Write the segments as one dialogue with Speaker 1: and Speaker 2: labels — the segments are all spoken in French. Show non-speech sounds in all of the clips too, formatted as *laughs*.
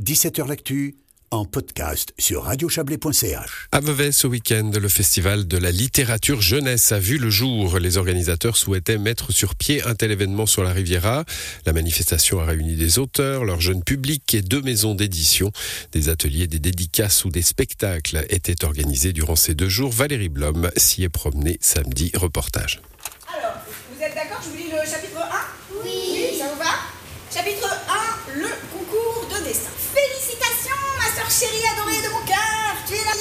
Speaker 1: 17h L'actu en podcast sur radiochablais.ch.
Speaker 2: À Vevey, ce week-end, le festival de la littérature jeunesse a vu le jour. Les organisateurs souhaitaient mettre sur pied un tel événement sur la Riviera. La manifestation a réuni des auteurs, leur jeune public et deux maisons d'édition. Des ateliers, des dédicaces ou des spectacles étaient organisés durant ces deux jours. Valérie Blom s'y est promenée samedi. Reportage.
Speaker 3: Alors, vous êtes d'accord? Je vous lis le chapitre 1 Oui. Ça vous va? Chapitre 1, le Félicitations, ma soeur chérie adorée de mon cœur, tu es la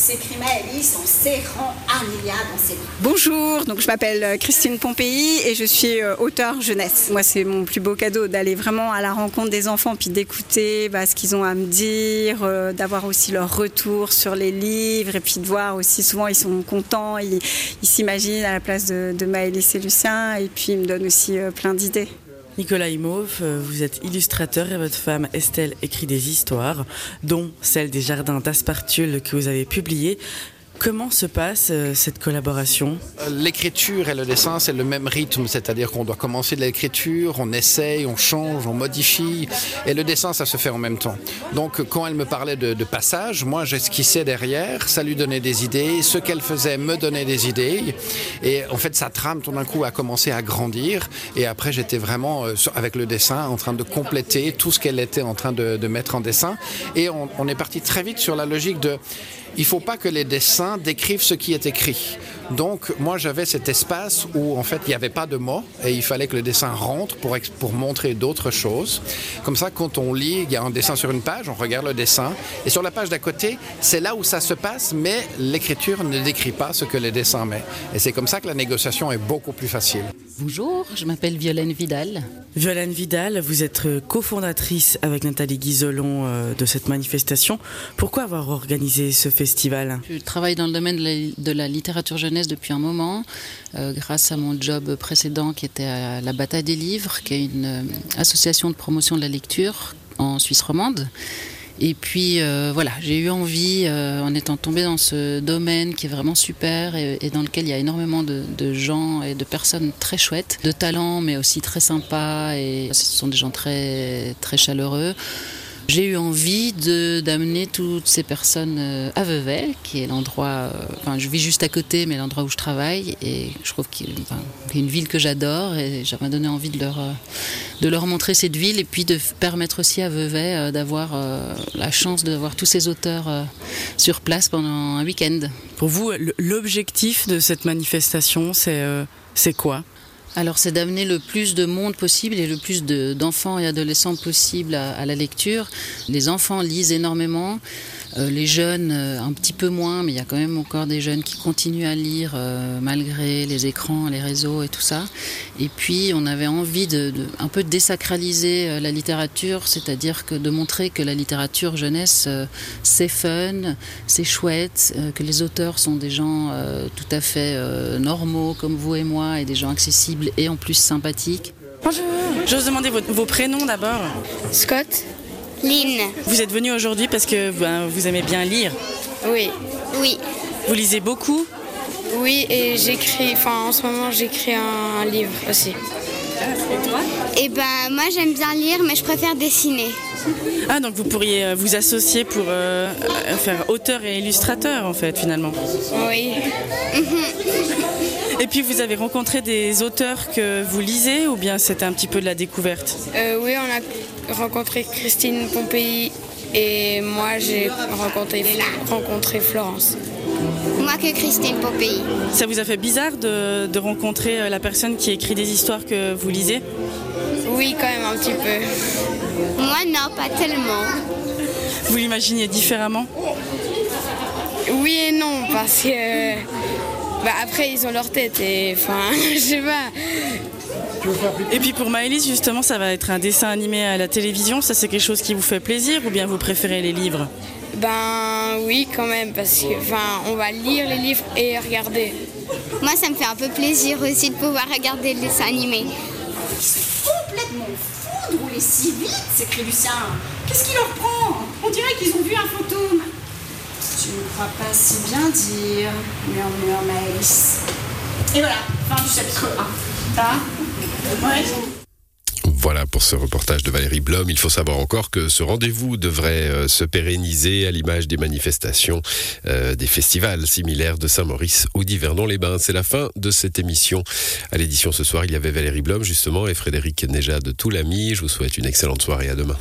Speaker 3: s'écrie Maëlys en serrant Amelia dans ses bras.
Speaker 4: Bonjour, donc je m'appelle euh, Christine Pompéi et je suis euh, auteur jeunesse. Moi, c'est mon plus beau cadeau d'aller vraiment à la rencontre des enfants puis d'écouter bah, ce qu'ils ont à me dire, euh, d'avoir aussi leur retour sur les livres et puis de voir aussi souvent ils sont contents, ils s'imaginent à la place de, de Maëlys et Lucien et puis ils me donnent aussi plein d'idées.
Speaker 5: Nicolas Imhoff, euh, vous êtes illustrateur et votre femme Estelle écrit des histoires, dont celle des jardins d'Aspartiul que vous avez publiée. Comment se passe euh, cette collaboration?
Speaker 6: L'écriture et le dessin, c'est le même rythme, c'est-à-dire qu'on doit commencer de l'écriture, on essaye, on change, on modifie, et le dessin, ça se fait en même temps. Donc, quand elle me parlait de, passage, moi, j'esquissais derrière, ça lui donnait des idées, ce qu'elle faisait me donnait des idées, et en fait, sa trame, tout d'un coup, a commencé à grandir, et après, j'étais vraiment, euh, avec le dessin, en train de compléter tout ce qu'elle était en train de, mettre en dessin, et on, on est parti très vite sur la logique de il faut pas que les dessins décrivent ce qui est écrit. Donc moi j'avais cet espace où en fait il n'y avait pas de mots et il fallait que le dessin rentre pour, pour montrer d'autres choses. Comme ça quand on lit, il y a un dessin sur une page, on regarde le dessin et sur la page d'à côté c'est là où ça se passe mais l'écriture ne décrit pas ce que le dessin met. Et c'est comme ça que la négociation est beaucoup plus facile.
Speaker 7: Bonjour, je m'appelle Violaine Vidal.
Speaker 5: Violaine Vidal, vous êtes euh, cofondatrice avec Nathalie Guizolon euh, de cette manifestation. Pourquoi avoir organisé ce festival?
Speaker 7: Je travaille dans le domaine de la, littérature jeunesse depuis un moment, euh, grâce à mon job précédent qui était à la Bataille des Livres, qui est une euh, association de promotion de la lecture en Suisse romande. Et puis euh, voilà, j'ai eu envie, en étant tombée dans ce domaine qui est vraiment super et, dans lequel il y a énormément de, de gens et de personnes très chouettes, de talents mais aussi très sympas et ce sont des gens très très chaleureux. J'ai eu envie d'amener toutes ces personnes euh, à Vevey, qui est l'endroit. euh, Enfin, je vis juste à côté, mais l'endroit où je travaille, et je trouve qu'il enfin, y a une ville que j'adore, et j'avais donné envie de leur euh, de leur montrer cette ville, et puis de permettre aussi à Vevey d'avoir la chance d'avoir tous ces auteurs sur place pendant un week-end.
Speaker 5: Pour vous, l'objectif de cette manifestation, c'est euh, c'est quoi?
Speaker 7: Alors c'est d'amener le plus de monde possible et le plus de- d'enfants et adolescents possible à, la lecture. Les enfants lisent énormément, euh, les jeunes euh, un petit peu moins, mais il y a quand même encore des jeunes qui continuent à lire euh, malgré les écrans, les réseaux et tout ça. Et puis on avait envie de, de- un peu désacraliser la littérature, c'est-à-dire que de montrer que la littérature jeunesse c'est fun, c'est chouette, que les auteurs sont des gens tout à fait normaux comme vous et moi et des gens accessibles et en plus sympathiques.
Speaker 5: Bonjour. J'ose demander vos, vos prénoms d'abord.
Speaker 8: Scott Lynn
Speaker 5: Vous êtes venu aujourd'hui parce que ben, vous aimez bien lire.
Speaker 8: Oui. Oui.
Speaker 5: Vous lisez beaucoup
Speaker 8: Oui, et j'écris, enfin en ce moment j'écris un livre aussi.
Speaker 9: Eh ben, moi j'aime bien lire, mais je préfère dessiner.
Speaker 5: Ah, donc vous pourriez euh, vous associer pour euh, euh, faire auteur et illustrateur en fait finalement.
Speaker 8: Oui.
Speaker 5: Et puis vous avez rencontré des auteurs que vous lisez ou bien c'était un petit peu de la découverte
Speaker 8: Euh, oui, on a rencontré Christine Pompéi et moi j'ai rencontré, rencontré Florence.
Speaker 9: Moi que Christine Pompéi.
Speaker 5: Ça vous a fait bizarre de, de rencontrer euh, la personne qui écrit des histoires que vous lisez
Speaker 8: Oui, quand même un petit peu.
Speaker 9: Moi non, pas tellement.
Speaker 5: Vous l'imaginiez différemment
Speaker 8: Oui et non, parce que bah, après ils ont leur tête et enfin, *laughs* je sais pas.
Speaker 5: Et puis pour Maëlys, justement, ça va être un dessin animé à la télévision. Ça, c'est quelque chose qui vous fait plaisir ou bien vous préférez les livres?
Speaker 8: Ben oui, quand même, parce que enfin, on va lire les livres et regarder.
Speaker 9: Moi ça me fait un peu plaisir aussi de pouvoir regarder le dessin animé.
Speaker 3: Complètement fou de rouler si vite, s'écrie Lucien. Qu'est-ce qui leur prend? On dirait qu'ils ont vu un fantôme. Tu ne crois pas si bien dire, murmure Maëlys. Et voilà, fin du chapitre 1. Ah Ouais.
Speaker 2: Voilà pour ce reportage de Valérie Blom. Il faut savoir encore que ce rendez-vous devrait euh, se pérenniser à l'image des manifestations, euh, des festivals similaires de Saint-Maurice ou d'Yverdon-les-Bains. C'est la fin de cette émission. À l'édition ce soir, il y avait Valérie Blom justement et Frédéric Neja de Toulami. Je vous souhaite une excellente soirée. À demain.